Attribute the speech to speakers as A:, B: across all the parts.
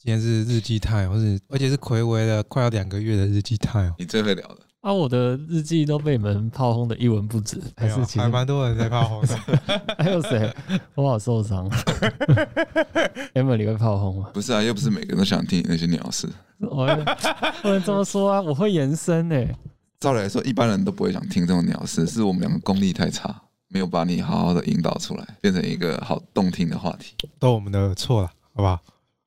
A: 今天是日记 time，或是而且是暌违了快要两个月的日记 time。
B: 你最会聊的
C: 啊，我的日记都被你们炮轰的一文不值，还是其实
A: 还蛮多人在炮轰的。
C: 还有谁？我好受伤。Emily 你会炮轰吗？
B: 不是啊，又不是每个人都想听那些鸟事。
C: 我不能这么说啊，我会延伸诶、欸。
B: 照理来说，一般人都不会想听这种鸟事，是我们两个功力太差，没有把你好好的引导出来，变成一个好动听的话题。
A: 都我们的错了，好不好？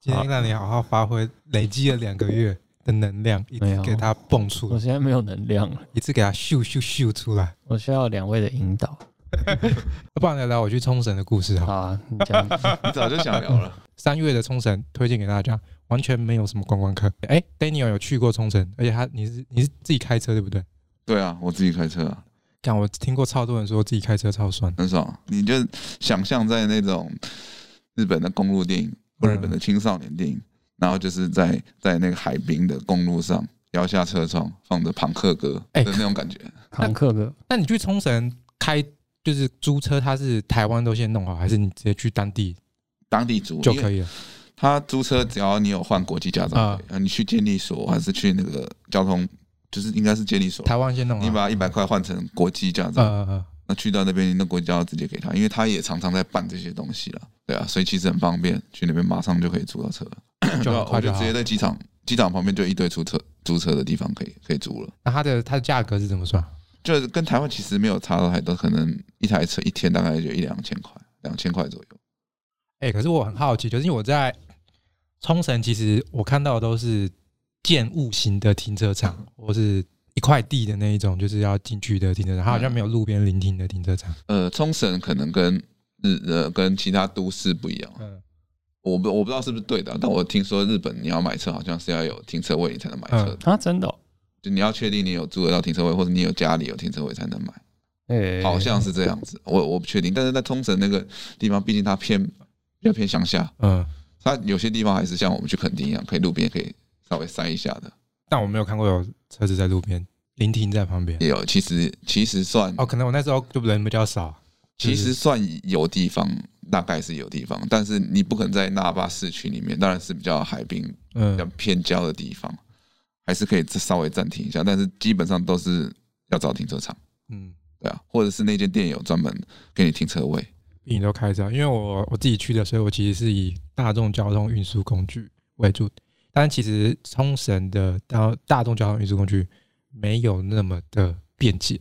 A: 今天让你好好发挥，累积了两个月的能量，一直给它蹦出来。
C: 我现在没有能量了，
A: 一次给它咻咻咻出来。
C: 我需要两位的引导。
A: 不然聊聊我去冲绳的故事
C: 好啊，你讲，
B: 你早就想聊了。
A: 三月的冲绳推荐给大家，完全没有什么观光客。哎、欸、，Daniel 有去过冲绳，而且他你是你是自己开车对不对？
B: 对啊，我自己开车啊。
A: 看我听过超多人说自己开车超酸，
B: 很爽。你就想象在那种日本的公路电影。日本的青少年电影，然后就是在在那个海滨的公路上摇下车窗，放着朋克歌的那种感觉。
C: 庞克歌。
A: 那你去冲绳开就是租车，他是台湾都先弄好，还是你直接去当地
B: 当地租
A: 就可以了？
B: 他租车只要你有换国际驾照，啊，你去监理所还是去那个交通，就是应该是监理所。
A: 台湾先弄好，
B: 你把一百块换成国际驾照。嗯嗯。去到那边，那国家要直接给他，因为他也常常在办这些东西了，对啊，所以其实很方便，去那边马上就可以租到车 了，就我就直接在机场，机场旁边就一堆租车租车的地方可以可以租了。
A: 那它的它的价格是怎么算？
B: 就是跟台湾其实没有差到太多，可能一台车一天大概就一两千块，两千块左右。
A: 哎、欸，可是我很好奇，就是因为我在冲绳，其实我看到的都是建物型的停车场，或是。一块地的那一种，就是要进去的停车场，它好像没有路边临停的停车场。
B: 呃，冲绳可能跟日呃跟其他都市不一样。嗯，我不我不知道是不是对的，但我听说日本你要买车，好像是要有停车位你才能买车。
C: 啊，真的？
B: 就你要确定你有租得到停车位，或者你有家里有停车位才能买。哎，好像是这样子，我我不确定。但是在冲绳那个地方，毕竟它偏比较偏乡下，嗯，它有些地方还是像我们去垦丁一样，可以路边可以稍微塞一下的。
A: 但我没有看过有车子在路边临停在旁边。
B: 也有，其实其实算
A: 哦，可能我那时候就人比较少。
B: 其实算有地方，大概是有地方，但是你不可能在那霸市区里面，当然是比较海滨、嗯比较偏郊的地方，还是可以稍微暂停一下，但是基本上都是要找停车场。嗯，对啊，或者是那间店有专门给你停车位。
A: 你都开着，因为我我自己去的，所以我其实是以大众交通运输工具为主。但其实冲绳的大大众交通运输工具没有那么的便捷。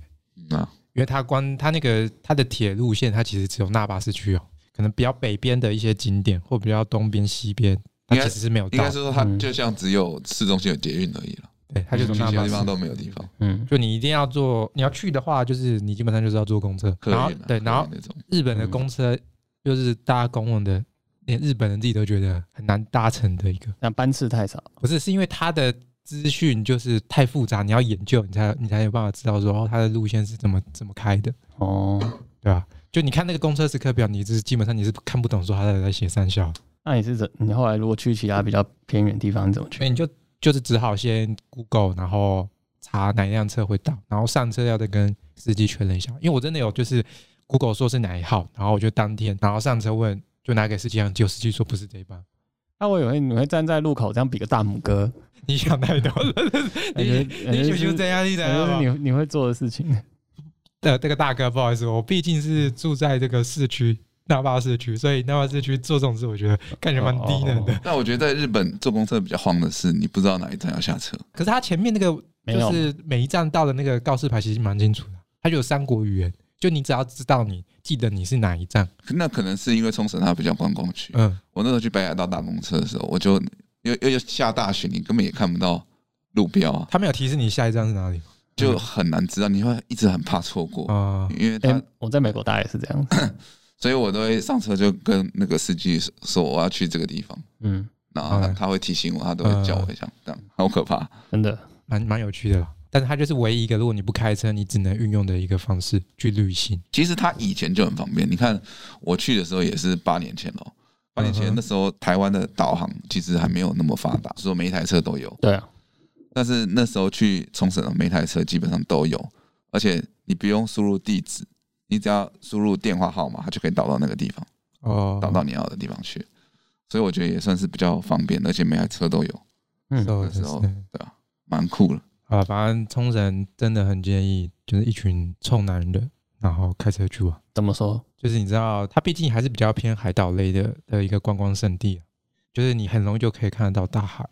A: 啊，因为它光它那个它的铁路线，它其实只有那巴市区哦，可能比较北边的一些景点或比较东边西边，它其实是没有到。
B: 应该是说它就像只有市中心有捷运而已了，
A: 对，它就是其他地方
B: 都没有地方。
A: 嗯，就你一定要坐，你要去的话，就是你基本上就是要坐公车，然后对，然后日本的公车就是大家公共的。连日本人自己都觉得很难搭乘的一个，
C: 那班次太少，
A: 不是，是因为它的资讯就是太复杂，你要研究，你才你才有办法知道说哦，它的路线是怎么怎么开的哦，对吧？就你看那个公车时刻表，你是基本上你是看不懂说他在在写三小。
C: 那你是怎？你后来如果去其他比较偏远地方，你怎么去？
A: 你就就是只好先 Google，然后查哪一辆车会到，然后上车要再跟司机确认一下。因为我真的有就是 Google 说是哪一号，然后我就当天然后上车问。就拿给司机讲，结果司机说不是这一班。
C: 那我以为你会站在路口这样比个大拇哥。
A: 你想太多了，你你就就这样，你等
C: 你你会做的事情。
A: 呃，这个大哥，不好意思，我毕竟是住在这个市区，那霸市区，所以那霸市区做这种事，我觉得感觉蛮低能的。
B: 那我觉得在日本坐公车比较慌的是，你不知道哪一站要下车。
A: 可是他前面那个就是每一站到的那个告示牌其实蛮清楚的，它就有三国语言。就你只要知道，你记得你是哪一站，
B: 那可能是因为冲绳它比较观光区。嗯，我那时候去北海道搭公车的时候，我就因为因为下大雪，你根本也看不到路标啊。
A: 他没有提示你下一站是哪里，
B: 就很难知道，你会一直很怕错过啊。因为他
C: 我在美国搭也是这样，
B: 所以我都会上车就跟那个司机说我要去这个地方。嗯，然后他会提醒我，他都会叫我一下，这样好可怕，
C: 真的
A: 蛮蛮有趣的。但是它就是唯一一个，如果你不开车，你只能运用的一个方式去旅行。
B: 其实它以前就很方便。你看我去的时候也是八年前哦，八年前那时候台湾的导航其实还没有那么发达，说每一台车都有。
C: 对啊。
B: 但是那时候去冲绳，每台车基本上都有，而且你不用输入地址，你只要输入电话号码，它就可以导到那个地方，哦，导到你要的地方去。所以我觉得也算是比较方便，而且每台车都有。
A: 嗯，
B: 那时候对啊，蛮酷的。
A: 啊，反正冲绳真的很建议，就是一群臭男人，然后开车去玩。
C: 怎么说？
A: 就是你知道，它毕竟还是比较偏海岛类的的一个观光胜地，就是你很容易就可以看得到大海。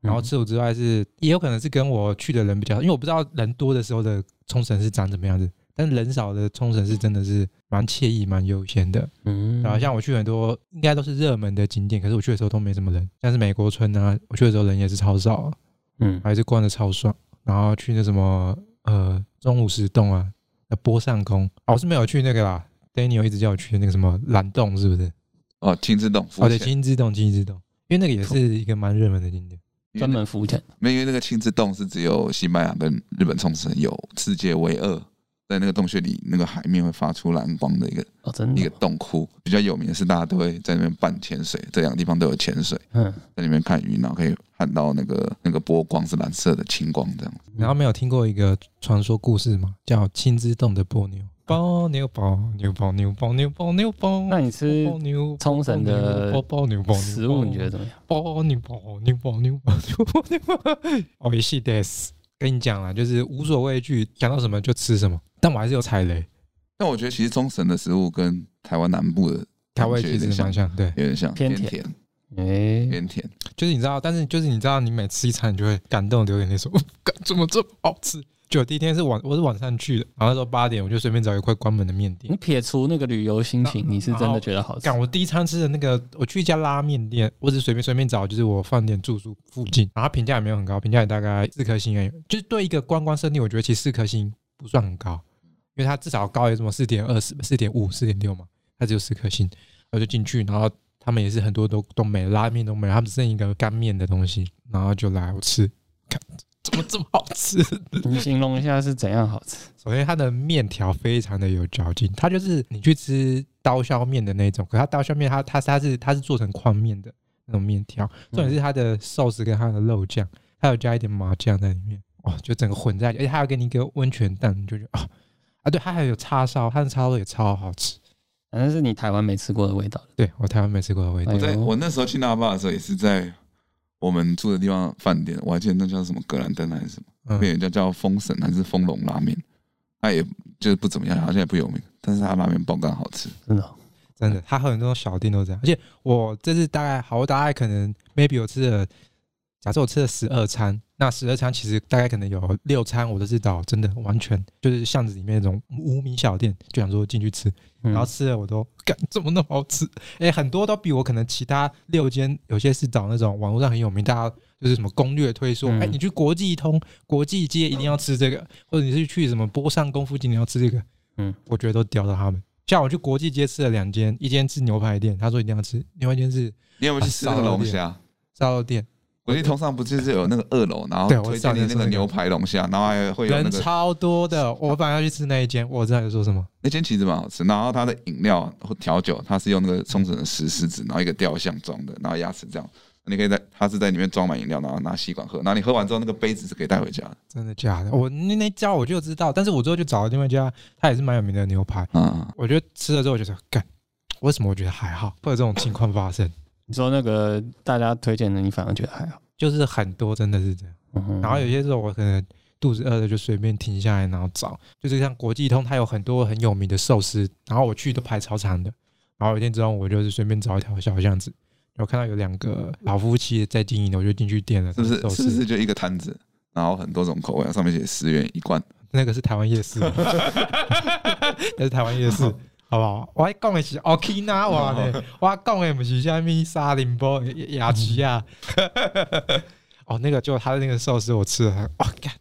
A: 然后除此之外是，也有可能是跟我去的人比较，因为我不知道人多的时候的冲绳是长怎么样子，但是人少的冲绳是真的是蛮惬意、蛮悠闲的。嗯，然后像我去很多应该都是热门的景点，可是我去的时候都没什么人，像是美国村啊，我去的时候人也是超少，嗯，还是逛的超爽。然后去那什么呃中午石洞啊，那波上空，哦，我是没有去那个啦，Daniel 一直叫我去那个什么蓝洞，是不是？
B: 哦，青之洞，
A: 哦对，青之洞，青之洞，因为那个也是一个蛮热门的景点。
C: 专门浮潜，
B: 没有，因为那个青之洞是只有西班牙跟日本冲绳有，世界唯二，在那个洞穴里，那个海面会发出蓝光的一个
C: 哦，真的，
B: 一个洞窟，比较有名的是大家都会在那边办潜水，这两个地方都有潜水，嗯，在里面看鱼，然后可以看到那个那个波光是蓝色的青光这样。
A: 然后没有听过一个传说故事吗？叫青之洞的波妞。包牛包牛包牛包牛包牛包，
C: 那你吃冲绳的食物你觉得怎么样？
A: 包牛包牛包牛包牛包牛包，哦，也是的。跟你讲啊，就是无所畏惧，想到什么就吃什么。但我还是有踩雷。
B: 但我觉得其实冲绳的食物跟台湾南部的
A: 台湾其实蛮像，对，
B: 有点像
C: 偏甜，
B: 哎，偏甜。
A: 就是你知道，但是就是你知道，你每吃一餐，你就会感动流眼泪，说，怎么这么好吃？就第一天是晚，我是晚上去的，然后那时候八点，我就随便找一块关门的面店。
C: 你撇除那个旅游心情，你是真的觉得好吃？
A: 干，我第一餐吃的那个，我去一家拉面店，我只是随便随便找，就是我饭店住宿附近，然后评价也没有很高，评价也大概四颗星而已。就是对一个观光胜地，我觉得其实四颗星不算很高，因为它至少高有什么四点二、四四点五、四点六嘛，它只有四颗星。我就进去，然后他们也是很多都都没拉面都没，他们只剩一个干面的东西，然后就来我吃，看。怎么这么好吃？
C: 你形容一下是怎样好吃？
A: 首先，它的面条非常的有嚼劲，它就是你去吃刀削面的那种，可它刀削面它它它是它是做成宽面的那种面条，重点是它的寿司跟它的肉酱，还有加一点麻酱在里面，哇，就整个混在一起，而且还要给你一个温泉蛋，你就觉得啊啊，对，它还有叉烧，它的叉烧也超好吃，
C: 反正是你台湾没吃过的味道，
A: 对我台湾没吃过的味道。
B: 我在我那时候去那霸的时候也是在。我们住的地方饭店，我还记得那叫什么格兰登还是什么，那边叫叫风神还是丰隆拉面，它也就是不怎么样，好像也不有名，但是它拉面爆干好吃，
C: 真的
A: 真的，它很多小店都这样，而且我这次大概好，我大概可能 maybe 我吃了，假设我吃了十二餐。那十二餐其实大概可能有六餐我都是找，真的完全就是巷子里面那种无名小店，就想说进去吃，然后吃了我都干怎么那么好吃？哎、欸，很多都比我可能其他六间有些是找那种网络上很有名，大家就是什么攻略推说，哎，你去国际通、国际街一定要吃这个，或者你是去什么波上宫附近你要吃这个，嗯，我觉得都屌到他们。像我去国际街吃了两间，一间是牛排店，他说一定要吃，另外一间是
B: 你有没有去吃那个龙虾
A: 烧肉店？
B: 国际通上不就是有那个二楼，然后推荐你那个牛排龙虾，然后还会有那个
A: 人超多的。我本来要去吃那一间，我知道你说什么。
B: 那间其实蛮好吃，然后它的饮料或调酒，它是用那个冲绳的石狮子，然后一个雕像装的，然后牙齿这样，你可以在它是在里面装满饮料，然后拿吸管喝，然后你喝完之后那个杯子是可以带回家的。
A: 真的假的？我那那家我就知道，但是我之后就找了另外一家，它也是蛮有名的牛排。嗯，我觉得吃了之后我就说，干，为什么我觉得还好？会有这种情况发生？
C: 你说那个大家推荐的，你反而觉得还好？
A: 就是很多真的是这样，然后有些时候我可能肚子饿了就随便停下来然后找，就是像国际通它有很多很有名的寿司，然后我去都排超长的，然后有一天之后我就是随便找一条小巷子，我看到有两个老夫妻在经营的，我就进去点了，
B: 是不是？是不是就一个摊子，然后很多种口味，上面写十元一罐，
A: 那个是台湾夜市，那是台湾夜市。好不好？我讲的是 Okinawa 呢，我讲的不是虾米沙林波雅琪啊。哦，那个就他的那个寿司，我吃了，哇，干，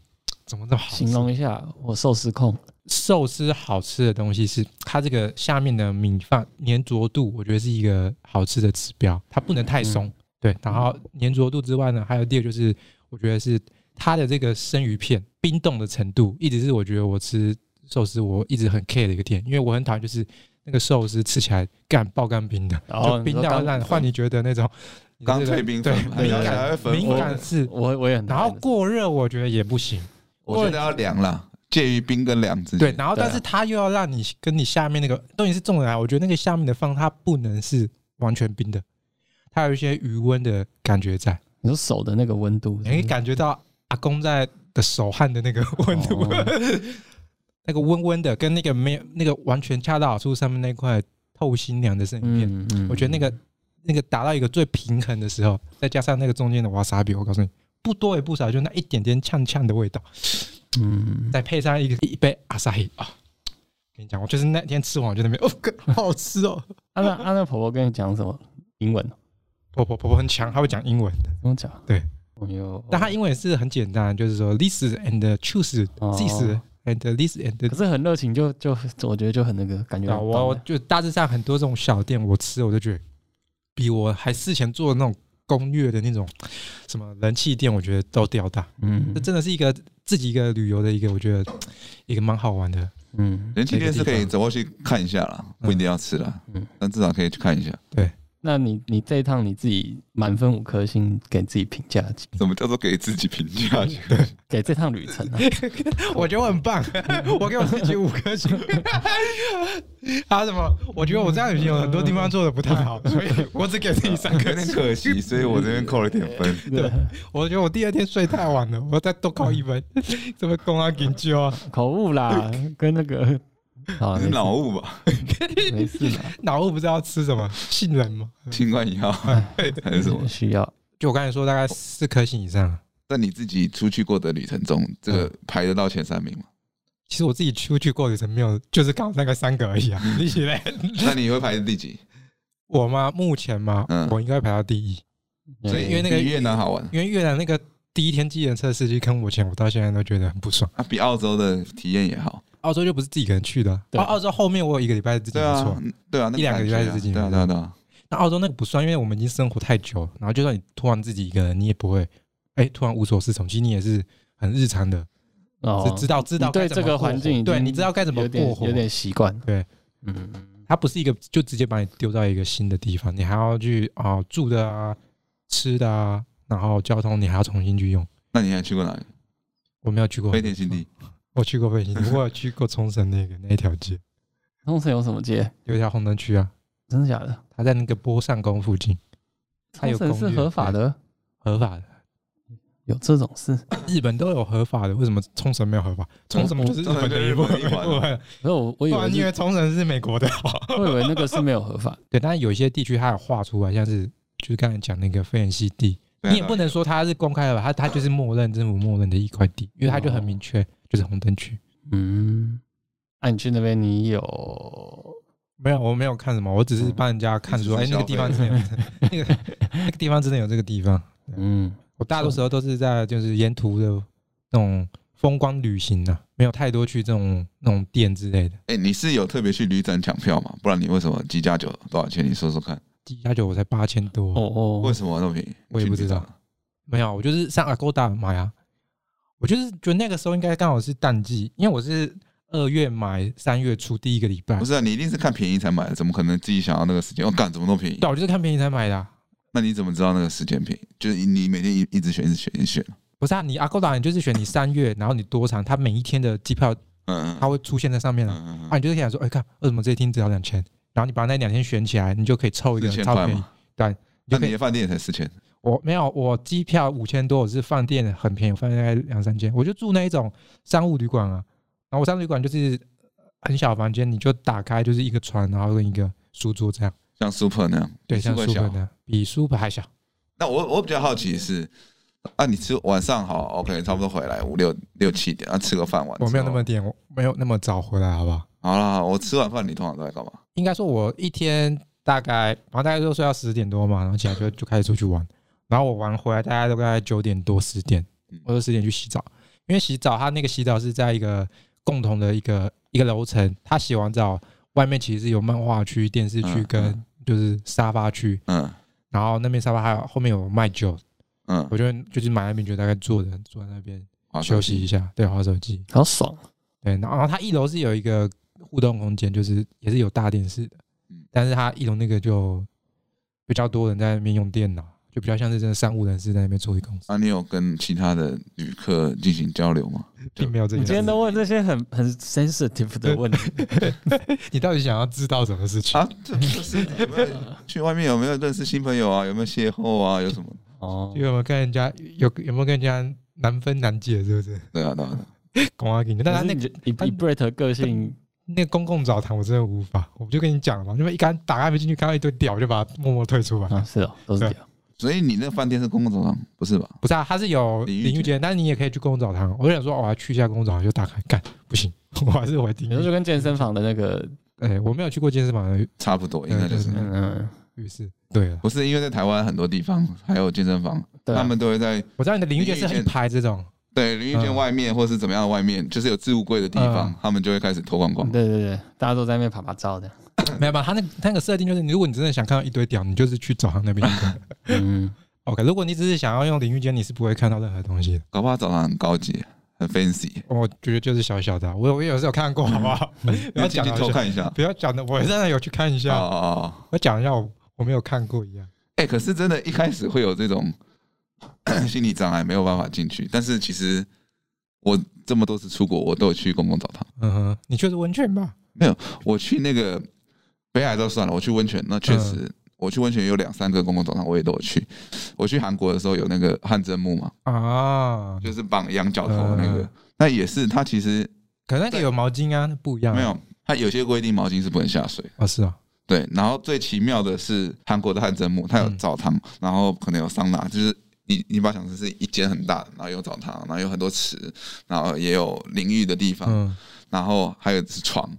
A: 怎么那么好？
C: 形容一下，我寿司控。
A: 寿司好吃的东西是它这个下面的米饭粘着度，我觉得是一个好吃的指标，它不能太松。嗯、对，然后粘着度之外呢，还有第二就是，我觉得是它的这个生鱼片冰冻的程度，一直是我觉得我吃。寿司我一直很 care 的一个点，因为我很讨厌就是那个寿司吃起来干爆干冰的，就冰到烂，换你觉得那种
B: 刚退冰
A: 对敏感敏感是，
C: 我我也很，
A: 然后过热我觉得也不行，
B: 我觉得要凉了，介于冰跟凉之间。
A: 对，然后但是它又要让你跟你下面那个东西是重的来，我觉得那个下面的放它不能是完全冰的，它有一些余温的感觉在。
C: 你说手的那个温度
A: 你可以感觉到阿公在的手汗的那个温度，哦、那个温温的，跟那个没有那个完全恰到好处上面那块透心凉的生鱼片，嗯嗯、我觉得那个那个达到一个最平衡的时候，再加上那个中间的瓦萨比，我告诉你，不多也不少，就那一点点呛呛的味道，嗯，再配上一个一杯阿萨伊啊，跟你讲，我就是那天吃完我就那边哦，好好吃哦。
C: 阿那阿那婆婆跟你讲什么英文？
A: 婆婆婆婆很强，她会讲英文的。
C: 怎
A: 么
C: 讲？对，
A: 但她英文也是很简单，就是说 this and choose this and this and。
C: 可是很热情，就就我觉得就很那个感觉。
A: 我就大致上很多这种小店，我吃我就觉得比我还事前做的那种攻略的那种什么人气店，我觉得都吊大。嗯，这真的是一个自己一个旅游的一个，我觉得一个蛮好玩的。
C: 嗯，
B: 人气店是可以走过去看一下啦，不一定要吃啦。嗯，但至少可以去看一下。
A: 对。
C: 那你你这一趟你自己满分五颗星，给自己评价几？
B: 什么叫做给自己评价？
C: 对，给这趟旅程啊，
A: 我觉得我很棒，我给我自己五颗星。还 有什么？我觉得我这样旅行有很多地方做的不太好，所以我只给自己三颗星，有点
B: 可惜，所以我这边扣了点分。
A: 对，我觉得我第二天睡太晚了，我再多扣一分。怎么公安给救啊？
C: 口误啦，跟那个。
B: 啊，是脑雾吧？
C: 没事的，
A: 脑雾不知道吃什么，杏仁吗？
B: 清冠一号 还是什么？
C: 需要？
A: 就我刚才说，大概四颗星以上。
B: 在你自己出去过的旅程中，这个排得到前三名吗？
A: 其实我自己出去过旅程没有，就是刚好那个三个而已啊。你嘞？
B: 那你会排第几？
A: 我吗？目前吗？嗯，我应该排到第一。所以因为那个
B: 越南好玩，
A: 因为越南那个第一天计程车司机坑我钱，我到现在都觉得很不爽。
B: 啊，比澳洲的体验也好。
A: 澳洲就不是自己一个人去的，澳澳洲后面我有一个礼拜是自己没错，
B: 对啊，
A: 一两个礼拜是自己，
B: 对啊对啊。
A: 那澳洲那个不算，因为我们已经生活太久，然后就算你突然自己一个人，你也不会，哎，突然无所适从。其实你也是很日常的，哦，知道知道
C: 对这个环境，
A: 对，你知道该怎么过活，
C: 有点习惯。
A: 对，嗯，它不是一个就直接把你丢到一个新的地方，你还要去啊住的啊、吃的啊，然后交通你还要重新去用。
B: 那你还去过哪里？
A: 我没有去过
B: 飞天新地。
A: 我去过北京，我有去过冲绳那个那一条街。
C: 冲绳有什么街？
A: 有一条红灯区啊，
C: 真的假的？
A: 他在那个波上宫附近。
C: 冲绳是合法的，
A: 合法的，
C: 有这种事？
A: 日本都有合法的，为什么冲绳没有合法？冲绳就是日本的一部分。
C: 没有，我以为
A: 因为冲绳是美国的，
C: 我以为那个是没有合法。
A: 对，但是有一些地区它有画出来，像是就是刚才讲那个费远西地，你也不能说它是公开的吧？它它就是默认政府默认的一块地，因为它就很明确。就是红灯区，
C: 嗯，那你去那边，你有
A: 没有？我没有看什么，我只是帮人家看说，哎，那个地方真的有，那个那个地方真的有这个地方。嗯，我大多时候都是在就是沿途的那种风光旅行啊，没有太多去这种那种店之类的。
B: 哎，你是有特别去旅展抢票吗？不然你为什么机加酒多少钱？你说说看。
A: 机加酒我才八千多，
C: 哦哦，
B: 为什么那么便宜？
A: 我也不知道，没有，我就是上 Agoda 买啊。我就是觉得那个时候应该刚好是淡季，因为我是二月买，三月初第一个礼拜。
B: 不是啊，你一定是看便宜才买的，怎么可能自己想要那个时间？我干，怎么那么便宜？
A: 对，我就是看便宜才买的啊。
B: 那你怎么知道那个时间便宜？就是你每天一一直选，一直选，一直选。
A: 不是啊，你 Agoda 你就是选你三月，然后你多长，它每一天的机票，嗯，它会出现在上面了。啊，你就是想说，哎，看为什么这一天只要两千？然后你把那两天选起来，你就可以凑一个超便宜。对，
B: 那你的饭店也才四千。
A: 我没有，我机票五千多，我是饭店很便宜，饭店大概两三千，我就住那一种商务旅馆啊。然后我商务旅馆就是很小房间，你就打开就是一个床，然后跟一个书桌这样，
B: 像 super 那样，
A: 对，像 super 那样，比 super 还小。
B: 那我我比较好奇的是，啊，你吃晚上好，OK，差不多回来五六六七点，啊，吃个饭晚。
A: 我没有那么点，我没有那么早回来，好不好？
B: 好了，我吃完饭你通常都在干嘛？
A: 应该说，我一天大概，然后大概就睡到十点多嘛，然后起来就就开始出去玩。然后我玩回来，大概都在九点多十点，或者十点去洗澡，因为洗澡，它那个洗澡是在一个共同的一个一个楼层。他洗完澡，外面其实是有漫画区、电视区跟就是沙发区。嗯。然后那边沙发还有后面有卖酒。嗯。我觉得就是买那边就大概坐着坐在那边休息一下，对，划手机，
C: 好爽。
A: 对，然后它一楼是有一个互动空间，就是也是有大电视的。但是它一楼那个就比较多人在那边用电脑。就比较像是真的商务人士在那边处理公司。
B: 啊，你有跟其他的旅客进行交流吗？
A: 并没有这些。
C: 你今天都问这些很很 sensitive 的问题，
A: 你到底想要知道什么事情
B: 啊？这是去外面有没有认识新朋友啊？有没有邂逅啊？有什么？
A: 哦，有没有跟人家有有没有跟人家难分难解？是不是？
B: 对啊，对啊。
A: 公阿给你，但他那个
C: 以以 Brett 的个性，
A: 那个公共澡堂我真的无法。我就跟你讲了嘛，因为一刚打开门进去看到一堆屌，就把它默默退出来。
C: 啊，是哦，都是屌。
B: 所以你那个饭店是公共澡堂，不是吧？
A: 不是啊，它是有淋浴间，但是你也可以去公共澡堂。我就想说，我要去一下公共澡堂，就打开干，不行，我还是回订。
C: 你就跟健身房的那个，
A: 哎，我没有去过健身房，
B: 差不多，应该就是
C: 嗯，
A: 浴室。对啊，
B: 不是因为在台湾很多地方还有健身房，他们都会在。
A: 我知道你的淋浴间是很排这种。
B: 对，淋浴间外面或是怎么样的外面，就是有置物柜的地方，他们就会开始脱光光。
C: 对对对，大家都在那边拍拍照的。
A: 没有吧？他那他那个设定就是，如果你真的想看到一堆屌，你就是去澡堂那边。嗯，OK。如果你只是想要用淋浴间，你是不会看到任何东西的。
B: 搞不好澡堂很高级，很 fancy。
A: 我觉得就是小小的，我我有时候有看过，好不好？不要讲
B: 偷看一下，
A: 不要讲的，我真的有去看一下。哦哦，我讲一下，我我没有看过一样。
B: 哎，可是真的，一开始会有这种心理障碍，没有办法进去。但是其实。我这么多次出国，我都有去公共澡堂。
A: 嗯哼，你去的温泉吧？
B: 没有，我去那个北海道算了。我去温泉，那确实，嗯、我去温泉有两三个公共澡堂，我也都有去。我去韩国的时候有那个汗蒸木嘛，啊，就是绑羊角头的那个，嗯、那也是它其实
A: 可能那个有毛巾啊，那不一样。
B: 没有，它有些规定毛巾是不能下水
A: 啊。是啊，
B: 对。然后最奇妙的是韩国的汗蒸木，它有澡堂，嗯、然后可能有桑拿，就是。你你把它想成是一间很大的，然后有澡堂，然后有很多池，然后也有淋浴的地方，嗯、然后还有是床，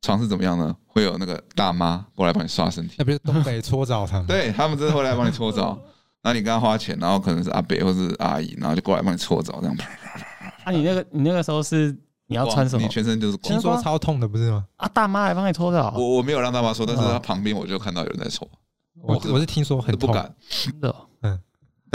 B: 床是怎么样呢？会有那个大妈过来帮你刷身体，
A: 那不是东北搓澡堂？
B: 对，他们真的会来帮你搓澡，然后你跟他花钱，然后可能是阿伯或是阿姨，然后就过来帮你搓澡，这样。
C: 啊，你那个你那个时候是你要穿什么？
B: 你全身就是光，
A: 听说超痛的不是吗？
C: 啊，大妈来帮你搓澡？
B: 我我没有让大妈搓，但是她旁边我就看到有人在搓。
A: 我我是听说很痛，
B: 不敢，
C: 真的，
B: 嗯。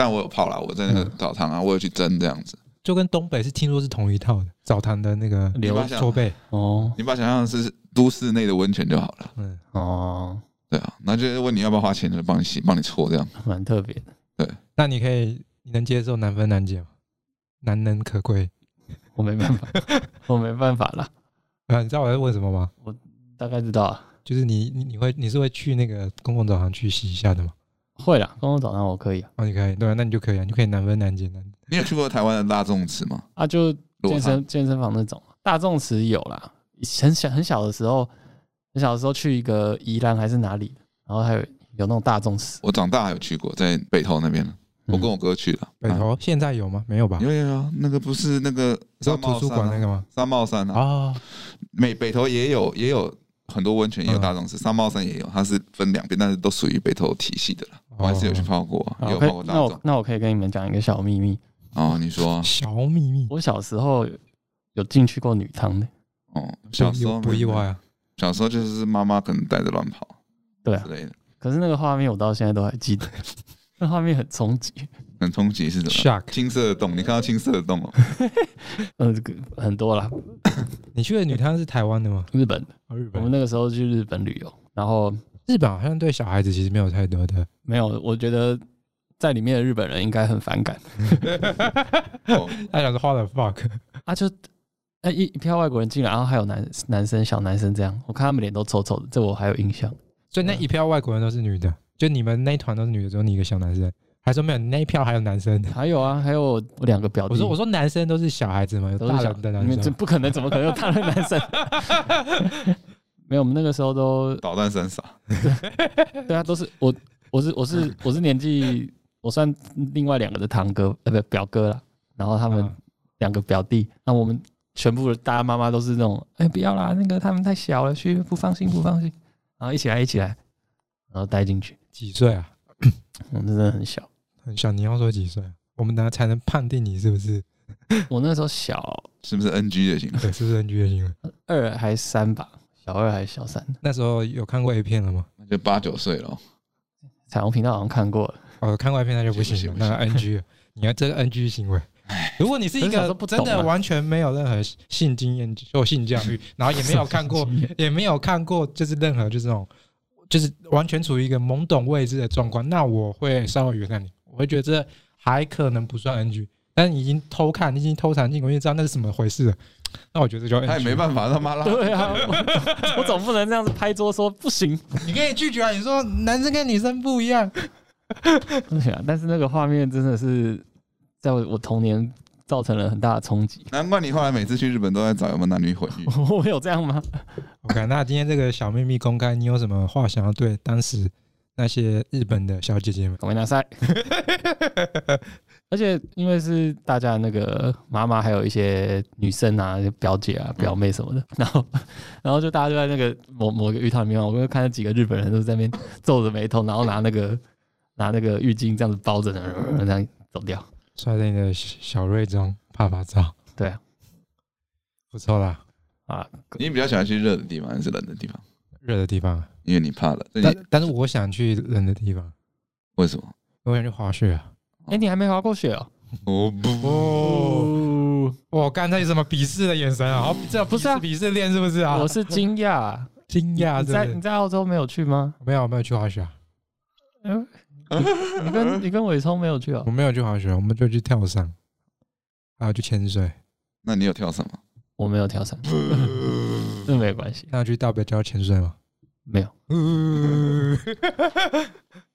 B: 但我有泡啦，我在那个澡堂啊，我有去蒸这样子，
A: 就跟东北是听说是同一套的澡堂的那个流搓背。
B: 哦，你把想象是都市内的温泉就好了，嗯。哦，对啊，那就问你要不要花钱，就帮你洗，帮你搓这样，
C: 蛮特别的。
B: 对，
A: 那你可以，你能接受难分难解吗？难能可贵，
C: 我没办法，我没办法啦。
A: 啊，你知道我在问什么吗？
C: 我大概知道啊，
A: 就是你你你会你是会去那个公共澡堂去洗一下的吗？
C: 会啦，公共澡堂我可以啊。
A: 哦，你可以，对啊，那你就可以啊，你就可以难分难解难。
B: 你有去过台湾的大众池吗？
C: 啊，就健身健身房那种大众池有啦。很小很小的时候，很小的时候去一个宜兰还是哪里，然后还有有那种大众池。
B: 我长大还有去过，在北投那边，我跟我哥去的。
A: 北投现在有吗？没有吧？
B: 有有有，那个不是那个
A: 在图书馆那个吗？
B: 三茂山啊。美北投也有也有很多温泉，也有大众池，三茂山也有，它是分两边，但是都属于北投体系的了。我还是有去泡过，有泡过大众。
C: 那我那我可以跟你们讲一个小秘密
B: 哦。你说
A: 小秘密？
C: 我小时候有进去过女汤的。
B: 哦，小时候
A: 不意外啊。
B: 小时候就是妈妈可能带着乱跑，
C: 对啊之类的。可是那个画面我到现在都还记得，那画面很冲击。
B: 很冲击是什么？Shock，青色的洞，你看到青色的洞哦。
C: 嗯，很多啦。
A: 你去的女汤是台湾的吗？
C: 日本的。哦，日本。我们那个时候去日本旅游，然后。
A: 日本好像对小孩子其实没有太多的，
C: 没有。我觉得在里面的日本人应该很反感。
A: 他想说花了 fuck
C: 啊，就哎一一票外国人进来，然后还有男男生小男生这样，我看他们脸都臭臭的，这我还有印象。
A: 所以那一票外国人都是女的，就你们那一团都是女的，只有你一个小男生，还说没有？那一票还有男生？
C: 还有啊，还有我两个表弟。
A: 我说我说男生都是小孩子嘛？有大人的男生？
C: 这不可能，怎么可能有大人男生？没有，我们那个时候都
B: 捣蛋三傻。
C: 对啊，都是我，我是我是我是年纪，我算另外两个的堂哥，呃，不表哥啦。然后他们两个表弟，那我们全部的大家妈妈都是那种，哎，不要啦，那个他们太小了，去不放心，不放心。然后一起来，一起来，然后带进去。
A: 几岁啊？
C: 我真的很小，
A: 很小。你要说几岁？我们等下才能判定你是不是？
C: 我那时候小，
B: 是不是 NG 的行为？
A: 对，是不是 NG 的行为？
C: 二还是三吧？小二还是小三？
A: 那时候有看过 A 片了吗？
B: 那就八九岁了。
C: 彩虹频道好像看过了。
A: 哦，看过 A 片那就不行了，那个 NG。你看这个 NG 行为。如果你是一个真的完全没有任何性经验或性教育，然后也没有看过，也没有看过，就是任何就是这种，就是完全处于一个懵懂未知的状况，那我会稍微原谅你。我会觉得这还可能不算 NG。但是你已经偷看，你已经偷尝镜，我就知道那是什么回事了。那我觉得就
B: 他也没办法，他妈拉。
C: 对啊，我，总不能这样子拍桌说不行。
A: 你可以拒绝啊，你说男生跟女生不一样。
C: 对啊，但是那个画面真的是在我我童年造成了很大的冲击。
B: 难怪你后来每次去日本都在找有没有男女混浴。
C: 我有这样吗
A: ？OK，那今天这个小秘密公开，你有什么话想要对当时那些日本的小姐姐们？
C: 我们拿赛。而且因为是大家那个妈妈，还有一些女生啊，表姐啊、表妹什么的，然后，然后就大家就在那个某某个浴堂里面，我就看到几个日本人都在那边皱着眉头，然后拿那个 拿那个浴巾这样子包着，这样走掉，
A: 摔在你的小瑞中拍拍照。
C: 对啊，
A: 不错啦
B: 啊！你比较喜欢去热的地方还是冷的地方？
A: 热的地方，
B: 因为你怕冷。
A: 但但是我想去冷的地方，
B: 为什么？
A: 我想去滑雪啊。
C: 哎、欸，你还没滑过雪哦？
B: 哦不，
A: 我刚才有什么鄙视的眼神啊？好，这不是鄙视链是不是啊？
C: 我是惊讶，
A: 惊讶。
C: 在你在澳洲没有去吗？
A: 没有，没有去滑雪啊。
C: 嗯，你跟你跟伟聪没有去啊？
A: 我没有去滑雪，我们就去跳伞，还有去潜水。
B: 那你有跳伞吗？
C: 我没有跳伞，这没关系。
A: 那要去大北礁潜水吗？
C: 没有。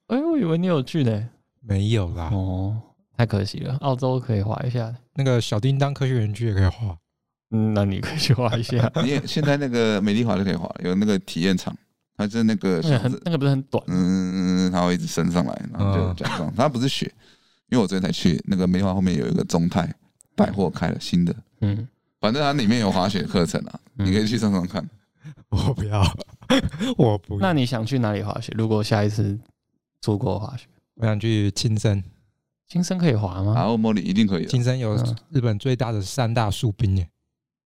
C: 哎，我以为你有去呢。
A: 没有啦，
C: 哦，太可惜了。澳洲可以滑一下，
A: 那个小叮当科学园区也可以滑。
C: 嗯，那你可以去滑一下。
B: 你也现在那个美丽华就可以滑，有那个体验场，它是那个
C: 那个很那个不是很短，
B: 嗯，它会一直升上来，然后就这样。它不是雪，因为我昨天才去那个美丽华后面有一个中泰百货开了新的，嗯，反正它里面有滑雪课程啊，你可以去上上看。
A: 我不要，我不要。
C: 那你想去哪里滑雪？如果下一次出国滑雪？
A: 我想去青森，
C: 青森可以滑吗？
B: 啊，莫里一定可以。
A: 青森有日本最大的三大树冰耶。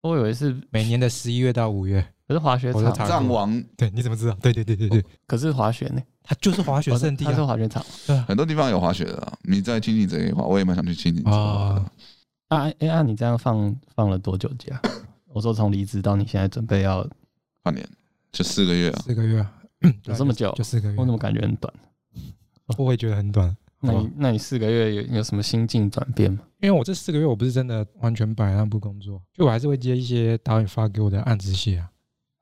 C: 我以为是
A: 每年的十一月到五月。
C: 可是滑雪场
B: 藏王，
A: 对，你怎么知道？对对对对对。
C: 可是滑雪呢？
A: 它就是滑雪圣地，
C: 它是滑雪场。
A: 对，
B: 很多地方有滑雪的。你在青井泽可以滑，我也蛮想去青井泽。
C: 啊，哎哎，你这样放放了多久假？我说从离职到你现在准备要
B: 半年，就四个月啊。
A: 四个月啊，
C: 有这么久？
A: 就四个月。
C: 我怎么感觉很短？
A: 我会觉得很短。
C: 那你那你四个月有有什么心境转变吗？
A: 因为我这四个月我不是真的完全摆烂不工作，就我还是会接一些导演发给我的案子写啊。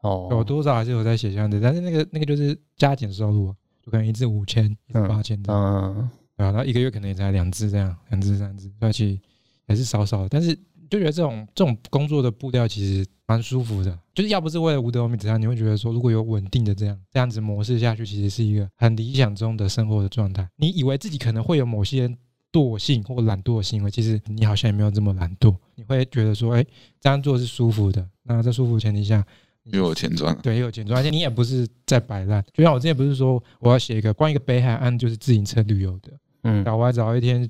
A: 哦，我多少还是有在写这样子，但是那个那个就是加减收入，就可能一支五千，八千这样。嗯，对啊，然后一个月可能也才两支这样，两支三支，所以其实还是少少的。但是就觉得这种这种工作的步调其实蛮舒服的。就是要不是为了五斗米折腰，你会觉得说，如果有稳定的这样这样子模式下去，其实是一个很理想中的生活的状态。你以为自己可能会有某些惰性或懒惰的行为，其实你好像也没有这么懒惰。你会觉得说，哎，这样做是舒服的。那在舒服的前提下，
B: 又有钱赚，
A: 对，又有钱赚，而且你也不是在摆烂。就像我之前不是说，我要写一个关于一个北海岸就是自行车旅游的，嗯，然后我还找一天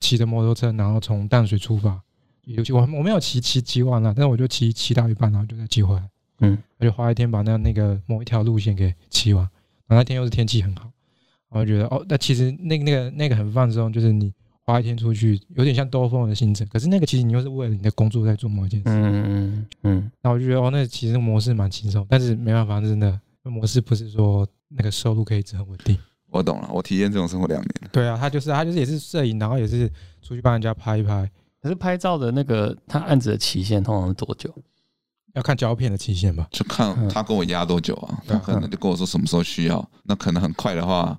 A: 骑着摩托车，然后从淡水出发。尤其我我没有骑骑骑完了，但是我就骑骑到一半，然后就再骑回来。嗯，我就花一天把那那个某一条路线给骑完。然后那天又是天气很好，我就觉得哦，那其实那个那个那个很放松，就是你花一天出去，有点像兜风的行程。可是那个其实你又是为了你的工作在做某一件事。嗯嗯嗯。然后我就觉得哦，那其实模式蛮轻松，但是没办法，真的那模式不是说那个收入可以一直很稳定。
B: 我懂了，我体验这种生活两年。
A: 对啊，他就是他就是也是摄影，然后也是出去帮人家拍一拍。
C: 可是拍照的那个他案子的期限通常是多久？
A: 要看胶片的期限吧，
B: 就看他跟我压多久啊。他可能就跟我说什么时候需要，那可能很快的话，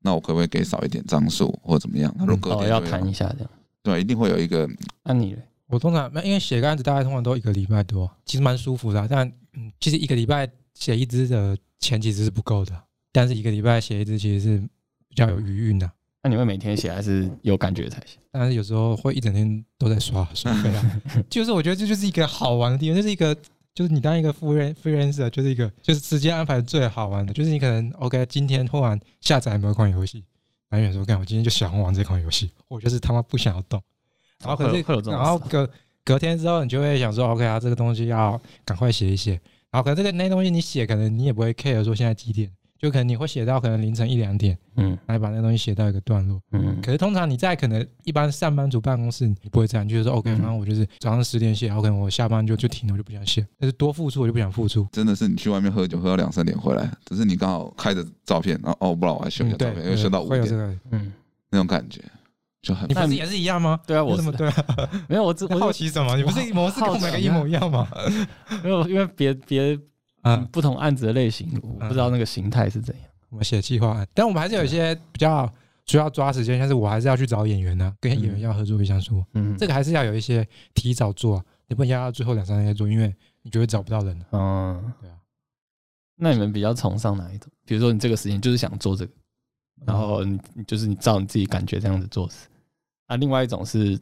B: 那我可不可以给少一点张数或者怎么样？他如果
C: 哦要谈一下这样，
B: 对，一定会有一个。
C: 那你嘞？
A: 我通常因为写个案子大概通常都一个礼拜多，其实蛮舒服的。但嗯，其实一个礼拜写一支的钱其实是不够的，但是一个礼拜写一支其实是比较有余韵的。
C: 那你会每天写还是有感觉才写？
A: 但是有时候会一整天都在刷刷。就是我觉得这就是一个好玩的地方，就是一个就是你当一个 freelancer，就是一个就是直接安排最好玩的，就是你可能 OK 今天突然下载某一款游戏，然后有时候干我今天就想玩这款游戏，我就是他妈不想要动，然后可是然后隔隔天之后你就会想说 OK 啊这个东西要赶快写一写，然后可能这个那东西你写可能你也不会 care 说现在几点。就可能你会写到可能凌晨一两点，嗯，来把那东西写到一个段落，嗯。可是通常你在可能一般上班族办公室，你不会这样，就是说 OK，然后我就是早上十点写，然后可能我下班就就停了，我就不想写。但是多付出我就不想付出。
B: 真的是你去外面喝酒喝到两三点回来，只是你刚好开着照片，然后哦，不然我还修一下照片，又修到五点。
A: 嗯，
B: 那种感觉就很。
A: 你不是也是一样吗？
C: 对啊，我
A: 怎么对啊？
C: 没有，我只我
A: 好奇什么？你不是模式跟我们一模一样吗？
C: 没有，因为别别啊不同案子的类型，我不知道那个形态是怎样。
A: 我们写计划案，但我们还是有一些比较需要抓时间，像是我还是要去找演员呢，跟演员要合作一项书，嗯，这个还是要有一些提早做，啊你不能压到最后两三天做，因为你觉得找不到人。
C: 嗯，对啊。那你们比较崇尚哪一种？比如说你这个时间就是想做这个，然后你你就是你照你自己感觉这样子做事。啊，另外一种是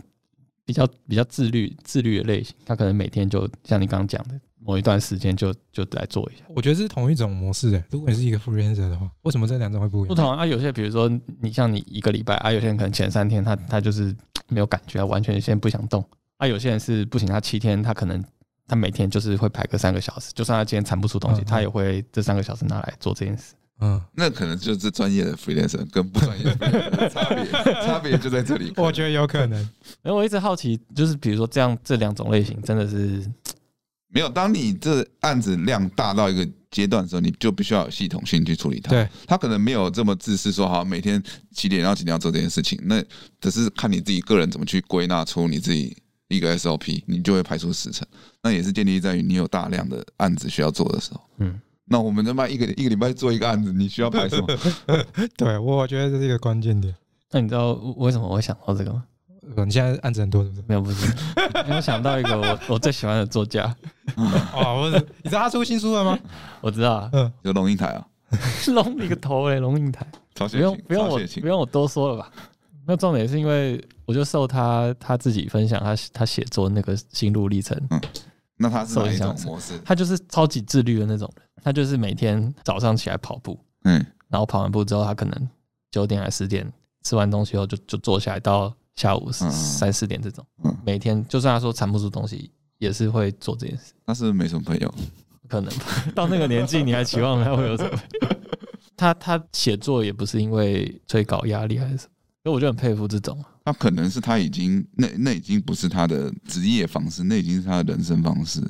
C: 比较比较自律自律的类型，他可能每天就像你刚刚讲的，某一段时间就就来做一下。
A: 我觉得是同一种模式诶。如果你是一个 freelancer 的话，为什么这两种会不一样？
C: 不同啊，有些比如说你像你一个礼拜啊，有些人可能前三天他他就是 没有感觉，完全现在不想动。啊，有些人是不行，他七天他可能。他每天就是会排个三个小时，就算他今天产不出东西，他也会这三个小时拿来做这件事。
A: 嗯，
B: 那可能就是专业的 freelancer 跟不专业的 差别，差别就在这里。
A: 我觉得有可能。
C: 因为我一直好奇，就是比如说这样这两种类型，真的是
B: 没有。当你这案子量大到一个阶段的时候，你就必须要有系统性去处理它。
A: 对，
B: 他可能没有这么自私，说好每天几点到几点要做这件事情。那只是看你自己个人怎么去归纳出你自己。一个 SOP，你就会排出时程。那也是建立在于你有大量的案子需要做的时候。嗯，那我们他妈一个一个礼拜做一个案子，你需要排什么？
A: 对，我觉得这是一个关键点。
C: 那你知道为什么我会想到这个吗？
A: 你现在案子很多是不是？
C: 没有，不是。我想到一个我我最喜欢的作家。
A: 哦，不是，你知道他出新书了吗？
C: 我知道啊。
B: 嗯，有龙应台啊。
C: 龙你个头哎，龙应台。不用不用我不用我多说了吧？那重点是因为。我就受他他自己分享他他写作那个心路历程，
B: 嗯，那他是哪一种模式？
C: 他就是超级自律的那种人，他就是每天早上起来跑步，嗯，然后跑完步之后，他可能九点还十点吃完东西后就就坐下来到下午三四点这种，嗯，每天就算他说产不出东西，也是会做这件事。
B: 他是没什么朋友？
C: 可能 到那个年纪，你还期望他会有什么？他他写作也不是因为催稿压力还是什么。所以我就很佩服这种，
B: 他可能是他已经那那已经不是他的职业方式，那已经是他的人生方式。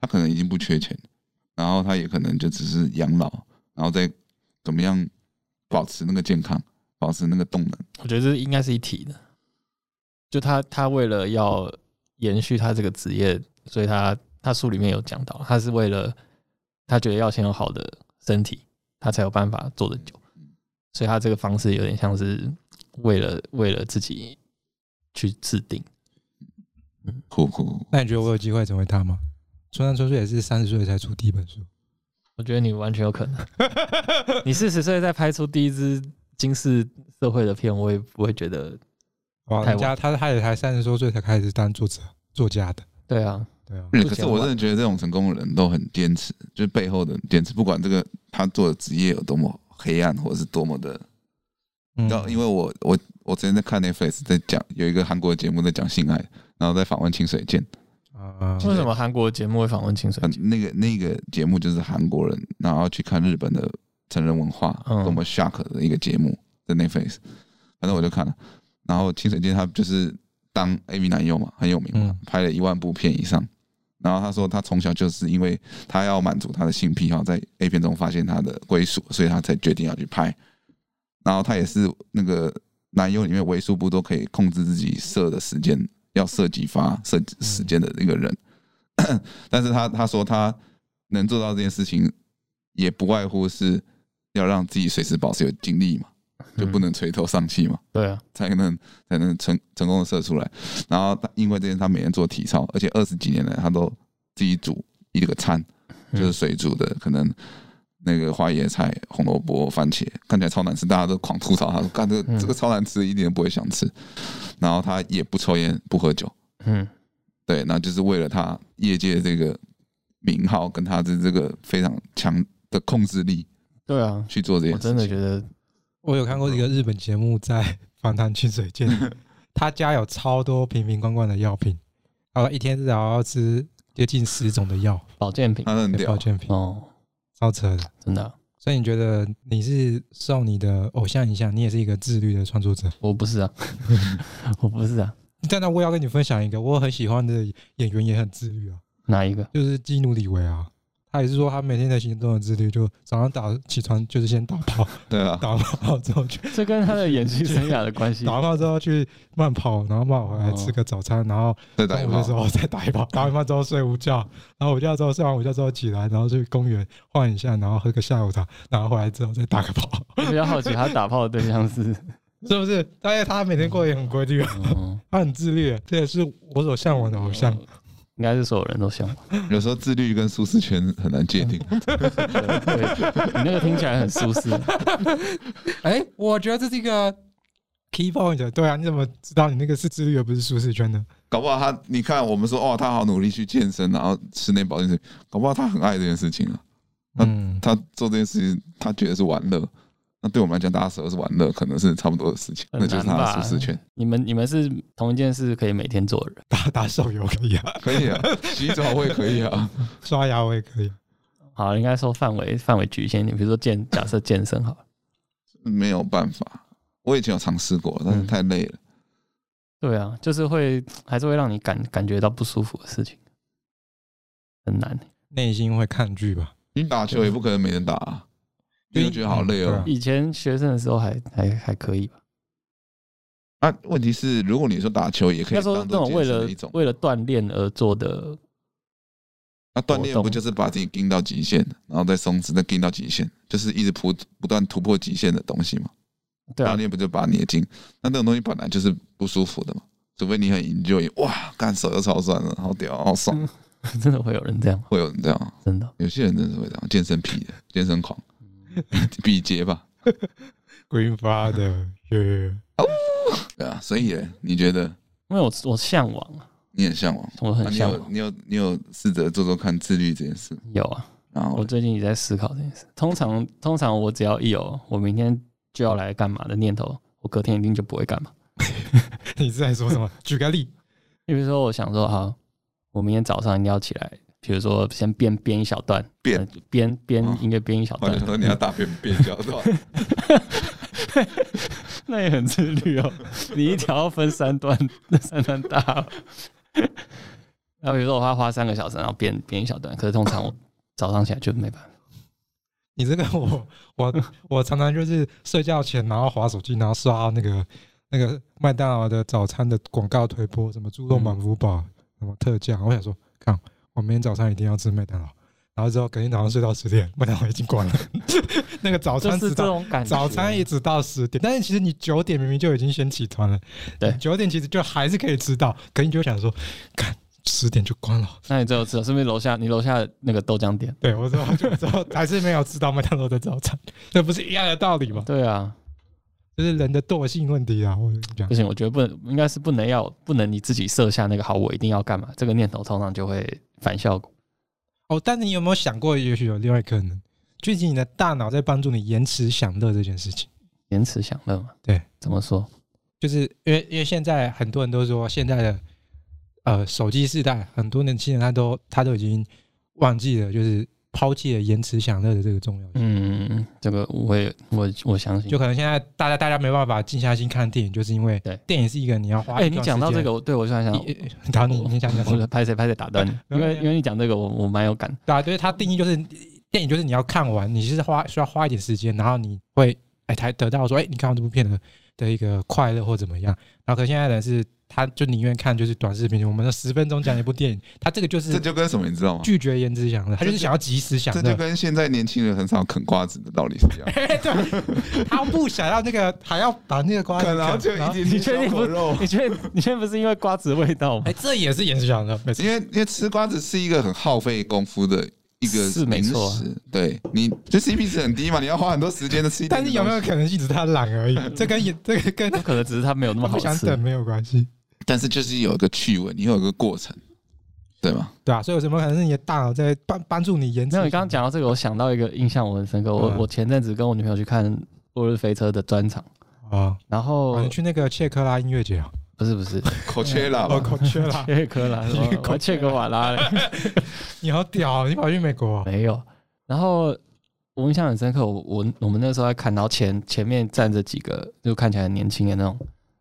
B: 他可能已经不缺钱，然后他也可能就只是养老，然后再怎么样保持那个健康，保持那个动能。
C: 我觉得这应该是一体的。就他他为了要延续他这个职业，所以他他书里面有讲到，他是为了他觉得要先有好的身体，他才有办法做得久。所以他这个方式有点像是。为了为了自己去制定，
B: 嗯，酷酷。
A: 那你觉得我有机会成为他吗？村上春树也是三十岁才出第一本书，
C: 我觉得你完全有可能。你四十岁再拍出第一支惊世社会的片，我也不会觉得。
A: 哇，人家他他也才三十多岁才开始当作者作家的。
C: 对啊，
A: 对啊。
B: 可是我真的觉得这种成功的人都很坚持，就是背后的坚持，不管这个他做的职业有多么黑暗，或者是多么的。然后，因为我我我之前在看 Netflix 在讲有一个韩国的节目在讲性爱，然后在访问清水健。
C: 啊，为什么韩国的节目会访问清水健？
B: 那个那个节目就是韩国人，然后去看日本的成人文化，多么 shock 的一个节目，在 Netflix。反正我就看了，然后清水健他就是当 AV 男优嘛，很有名嘛，拍了一万部片以上。然后他说他从小就是因为他要满足他的性癖好，在 A 片中发现他的归属，所以他才决定要去拍。然后他也是那个男优里面为数不多可以控制自己射的时间，要射几发射时间的那个人。但是他他说他能做到这件事情，也不外乎是要让自己随时保持有精力嘛，就不能垂头丧气嘛。
C: 对啊，
B: 才能才能成成功的射出来。然后他因为这件，他每天做体操，而且二十几年来他都自己煮一个餐，就是水煮的，可能。那个花椰菜、红萝卜、番茄看起来超难吃，大家都狂吐槽他说：“干这个这个超难吃，一点都不会想吃。”然后他也不抽烟、不喝酒，嗯，对，那就是为了他业界这个名号跟他的这个非常强的控制力，
C: 对啊，
B: 去做这件事。
C: 我真的觉得，
A: 我有看过一个日本节目在访谈清水健，他家有超多瓶瓶罐罐的药品，然后一天至少要吃接近十种的药
C: 保健品，
B: 他很屌，
A: 保健品
C: 哦。
A: 超扯的，
C: 真的。
A: 所以你觉得你是受你的偶像影响，你也是一个自律的创作者？
C: 我不是啊，我不是啊。
A: 但那我要跟你分享一个我很喜欢的演员，也很自律啊。
C: 哪一个？
A: 就是基努里维啊。他也是说他每天的行动的自律，就早上打起床就是先打炮，
B: 对啊，
A: 打完炮之后去，
C: 这跟他的 演戏生涯的关系。
A: 打完炮之后去慢跑，然后慢跑回来吃个早餐，然后
B: 再打一炮，
A: 的时候再打一炮，打完炮之后睡午觉，然后午觉之后睡完午觉之后起来，然后去公园晃一下，然后喝个下午茶，然后回来之后再打个炮。
C: 我比较好奇他打炮的对象是
A: 是不是？因为他每天过得也很规律，嗯、他很自律，这也是我所向往的偶像。
C: 应该是所有人都向往。
B: 有时候自律跟舒适圈很难界定。
C: 你那个听起来很舒适。
A: 哎、欸，我觉得这是一个 key point。对啊，你怎么知道你那个是自律而不是舒适圈呢？
B: 搞不好他，你看我们说哦，他好努力去健身，然后室内保健室，搞不好他很爱这件事情啊。嗯，他做这件事情，他觉得是玩乐。那对我们来讲，打手是玩乐，可能是差不多的事情，那就是他的舒适圈。
C: 你们你们是同一件事可以每天做的人，
A: 打打手游可以啊，
B: 可以啊，洗澡我也可以啊，
A: 刷牙我也可以。
C: 好，应该说范围范围局限，一点比如说健，假设健身好了，
B: 没有办法。我以前有尝试过，但是太累了。
C: 嗯。对啊，就是会还是会让你感感觉到不舒服的事情，很难。
A: 内心会抗拒吧？
B: 你打球也不可能每天打啊。因为觉得好累哦。
C: 以前学生的时候还还还可以吧。
B: 啊，问题是，如果你说打球也可以，
C: 说那种为了为了锻炼而做的，
B: 那锻炼不就是把自己盯到极限，然后再松弛，再盯到极限，就是一直不不断突破极限的东西嘛？对，锻炼不就把你的筋？那那种东西本来就是不舒服的嘛，除非你很 enjoy，哇，干手又超酸了，好屌，好爽。
C: 真的会有人这样？
B: 会有人这样？
C: 真的，
B: 有些人真的是会这样，健身癖的，健身狂。比劫吧，
A: Green Father，哦，
B: 对啊，所以你觉得？
C: 因为我我向往啊，
B: 你很向往，
C: 我很向往。
B: 你有你有试着做做看自律这件事？
C: 有啊，然后我最近也在思考这件事。通常通常我只要一有我明天就要来干嘛的念头，我隔天一定就不会干嘛。
A: 你是在说什么？举个例，
C: 比如说我想说，好，我明天早上一定要起来。比如说，先编编一小段，编编编音乐，编一小段。
B: 说你要大编编一小段，
C: 那也很自律哦。你一条要分三段，那三段大。然后比如说，我要花三个小时，然后编编一小段。可是通常我早上起来就没办法。
A: 你这个我我我常常就是睡觉前，然后滑手机，然后刷那个那个麦当劳的早餐的广告推播，什么猪肉满福堡，什么特价。我想说，看。我明天早上一定要吃麦当劳，然后之后隔天早上睡到十点，麦当劳已经关了。那个早餐只到早餐一直到十点，但是其实你九点明明就已经先起床了，对，九点其实就还是可以吃到，可你就想说，看十点就关了。
C: 那你最后吃了是不是楼下？你楼下那个豆浆店？
A: 对，我之后就之后还是没有吃到麦当劳的早餐，这不是一样的道理吗？
C: 对啊。
A: 这是人的惰性问题啊！我讲
C: 不行，我觉得不能，应该是不能要，不能你自己设下那个好，我一定要干嘛？这个念头通常就会反效果。
A: 哦，但是你有没有想过，也许有另外可能，最近你的大脑在帮助你延迟享乐这件事情？
C: 延迟享乐嘛？
A: 对，
C: 怎么说？
A: 就是因为因为现在很多人都说，现在的呃手机时代，很多年轻人他都他都已经忘记了，就是。抛弃了延迟享乐的这个重要性。嗯，
C: 这个我也我我相信。
A: 就可能现在大家大家没办法静下心看电影，就是因为对电影是一个你要花。哎，
C: 你讲到这个，对我突然想，
A: 打你你讲讲，
C: 拍谁拍谁打断你，因为因为你讲这个，我我蛮有感。
A: 对啊，对，它定义就是电影就是你要看完，你是花需要花一点时间，然后你会哎才得到说哎你看完这部片的的一个快乐或怎么样。然后可现在的人是。他就宁愿看就是短视频，我们的十分钟讲一部电影，他这个就是
B: 这就跟什么你知道吗？
A: 拒绝延迟享乐，他就是想要及时享乐。
B: 这就跟现在年轻人很少啃瓜子的道理是一样。
A: 对，他不想要那个，还要把那个瓜子，
B: 然后就一点点小果肉。
C: 你确定你确定不是因为瓜子的味道吗？
A: 哎，这也是延迟享乐，
B: 因为因为吃瓜子是一个很耗费功夫的一个是没错，对，你就 CP 值很低嘛，你要花很多时间的吃。
A: 但是有没有可能是只是他懒而已？这跟也这个跟
C: 可能只是他没有那么好吃，
A: 没有关系。
B: 但是就是有一个趣味，你有一个过程，对吗？
A: 对啊，所以有什么可能是你的大脑在帮帮助你延迟？
C: 那你刚刚讲到这个，我想到一个印象我很深刻。我我前阵子跟我女朋友去看《落日飞车》的专场啊，然后
A: 你去那个切克拉音乐节啊？
C: 不是不是，
B: 科切拉，
A: 科切拉，
C: 切克拉，我切格瓦拉。
A: 你好屌，你跑去美国？
C: 没有。然后我印象很深刻，我我我们那时候在看然后前前面站着几个，就看起来很年轻的那种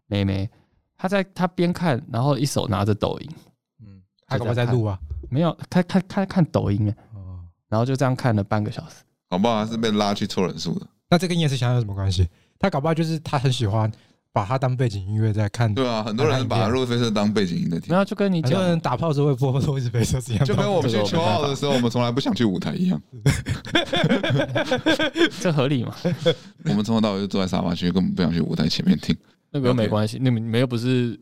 C: 妹妹。她在她边看，然后一手拿着抖音，
A: 嗯，她干嘛在录啊？
C: 没有，她她她看抖音哎，哦，然后就这样看了半个小时。
B: 搞不好是被拉去凑人数的。
A: 那这跟厌食想有什么关系？他搞不好就是他很喜欢把它当背景音乐在看。
B: 对啊，很多人把《路易飞车》当背景音乐听。
C: 然后就跟你讲，
A: 很多人打炮时候会播《路易飞车》一样，
B: 就跟我们去 秋奥的时候，我们从来不想去舞台一样。
C: 这合理吗？
B: 我们从头到尾就坐在沙发区，根本不想去舞台前面听。
C: 那个没关系，你们你们又不是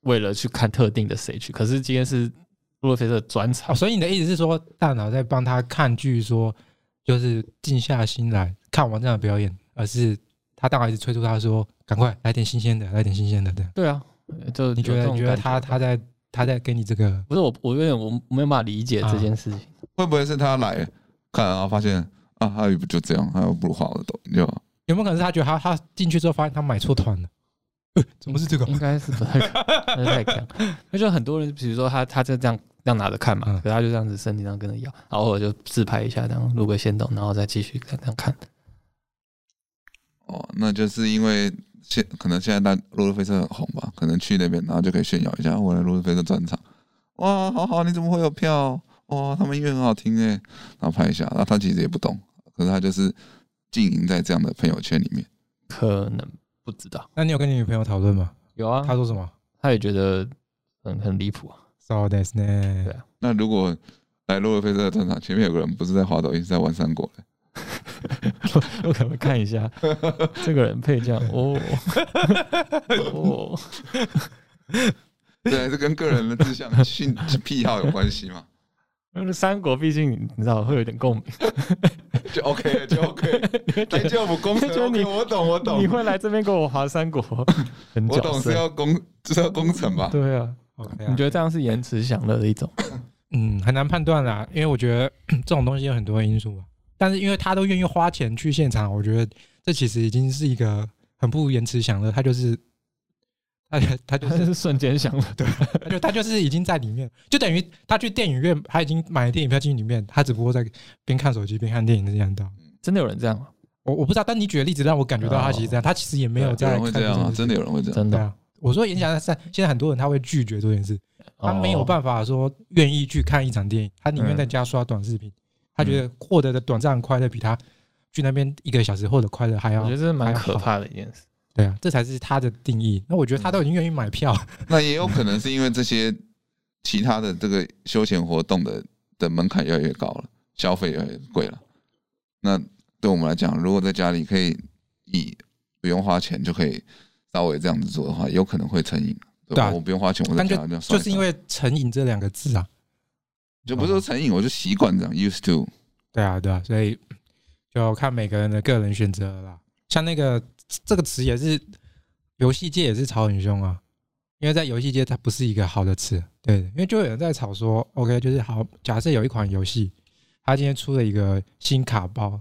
C: 为了去看特定的谁去。可是今天是《路易飞车》的专场，
A: 所以你的意思是说，大脑在帮他看剧，说就是静下心来看完这样的表演，而是他大脑一直催促他说：“赶快来点新鲜的，来点新鲜的。”对
C: 对啊，就
A: 你觉得你觉得他他在他在给你这个？
C: 不是我，我有点我没有办法理解这件事情。
B: 会不会是他来看，然后发现啊，他也不就这样，他又不如画的抖，就
A: 有没有可能是他觉得他他进去之后发现他买错团了？怎么是这个？
C: 应该是不太 太强。那就很多人，比如说他他就这样这样拿着看嘛，可是他就这样子身体上跟着摇，然后我就自拍一下，这样录个限动，然后再继续这样看。
B: 哦，那就是因为现可能现在大路易飞车很红吧，可能去那边然后就可以炫耀一下，我来路易飞车专场，哇，好好，你怎么会有票？哇，他们音乐很好听诶，然后拍一下，然后他其实也不懂，可是他就是经营在这样的朋友圈里面，
C: 可能不知道。
A: 那你有跟你女朋友讨论吗？
C: 有啊，
A: 他说什么？
C: 他也觉得很很离谱啊。
A: So that's 呢？
C: 对啊。
B: 那如果来路易飞车的专场，前面有个人不是在滑抖音，是在玩三国的？
C: 我可能看一下，这个人配这样哦哦，
B: 对，这跟个人的志向、性癖好有关系吗？
C: 因为三国毕竟你知道会有点共鸣，
B: 就 OK 了，就 OK。来就不攻城，你我懂我懂。
C: 你会来这边跟我划三国，
B: 我懂是要攻，就是要攻城吧？
C: 对啊，你觉得这样是延迟享乐的一种？
A: 嗯，很难判断啦，因为我觉得 这种东西有很多因素啊。但是因为他都愿意花钱去现场，我觉得这其实已经是一个很不延迟享乐。他就是，他他就是
C: 瞬间享乐，
A: 对，他就他就是已经在里面，就等于他去电影院，他已经买了电影票进里面，他只不过在边看手机边看电影这样的。
C: 真的有人这样吗？
A: 我我不知道，但你举的例子让我感觉到他其实这样，他其实也没有在看这样。
B: 真的有人会这样，
C: 真的啊。
A: 我说，演讲在现在很多人他会拒绝这件事，他没有办法说愿意去看一场电影，他宁愿在家刷短视频。他觉得获得的短暂快乐比他去那边一个小时获得快乐还要，
C: 我觉得这是蛮可怕的一件事。
A: 对啊，这才是他的定义。那我觉得他都已经愿意买票，
B: 那也有可能是因为这些其他的这个休闲活动的的门槛越来越高了，消费越来越贵了。那对我们来讲，如果在家里可以以不用花钱就可以稍微这样子做的话，有可能会成瘾。对吧？我不用花钱，我在家这样
A: 就是因为成瘾这两个字啊。
B: 就不是说成瘾，我就习惯这样，used to。
A: 对啊，对啊，所以就看每个人的个人选择了啦。像那个这个词也是，游戏界也是吵很凶啊，因为在游戏界它不是一个好的词。对，因为就有人在吵说，OK，就是好，假设有一款游戏，它今天出了一个新卡包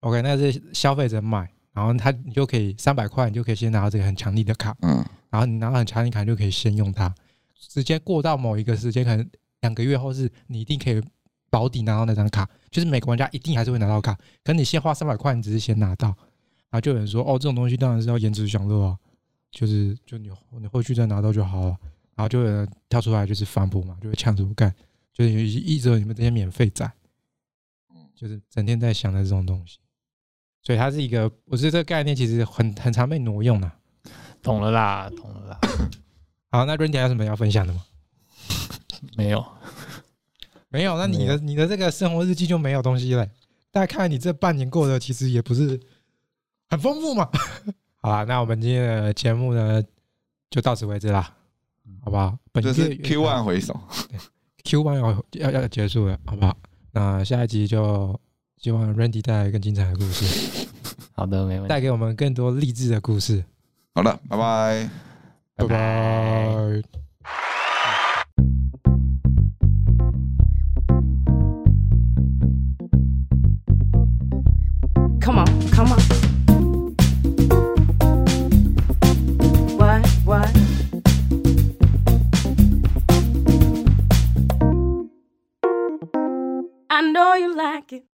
A: ，OK，那是消费者买，然后他你就可以三百块，你就可以先拿到这个很强力的卡，嗯，然后你拿到很强力卡，你就可以先用它，时间过到某一个时间可能。两个月后是你一定可以保底拿到那张卡，就是每个玩家一定还是会拿到卡。可是你先花三百块，你只是先拿到，然后就有人说：“哦，这种东西当然是要延迟享乐啊，就是就你你后续再拿到就好了。”然后就有人跳出来就是反驳嘛，就会抢着干，就是一直有你们这些免费仔，就是整天在想的这种东西。所以它是一个，我觉得这个概念其实很很常被挪用的。
C: 懂了啦，懂了啦。
A: 好，那 Randy 还有什么要分享的吗？
C: 没有，
A: 没有。那你的你的这个生活日记就没有东西了。大家看你这半年过得其实也不是很丰富嘛。好啦，那我们今天的节目呢就到此为止啦，好不好？本
B: 这是 Q one 回首
A: ，Q one 要要要结束了，好不好？那下一集就希望 Randy 带来更精彩的故事。
C: 好的，没问题。
A: 带给我们更多励志的故事。
B: 好了，拜拜，
A: 拜拜。I know you like it.